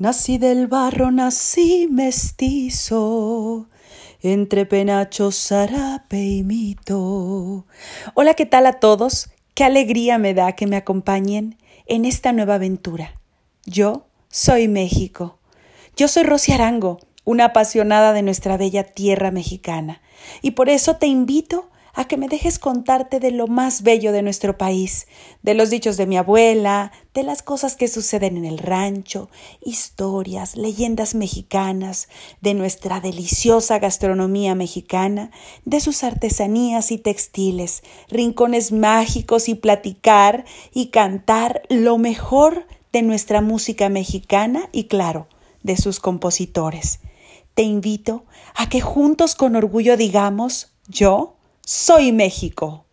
Nací del barro, nací mestizo, entre penacho, zarape y mito. Hola, ¿qué tal a todos? Qué alegría me da que me acompañen en esta nueva aventura. Yo soy México. Yo soy Rosy Arango, una apasionada de nuestra bella tierra mexicana, y por eso te invito a que me dejes contarte de lo más bello de nuestro país, de los dichos de mi abuela, de las cosas que suceden en el rancho, historias, leyendas mexicanas, de nuestra deliciosa gastronomía mexicana, de sus artesanías y textiles, rincones mágicos y platicar y cantar lo mejor de nuestra música mexicana y claro, de sus compositores. Te invito a que juntos con orgullo digamos yo soy México.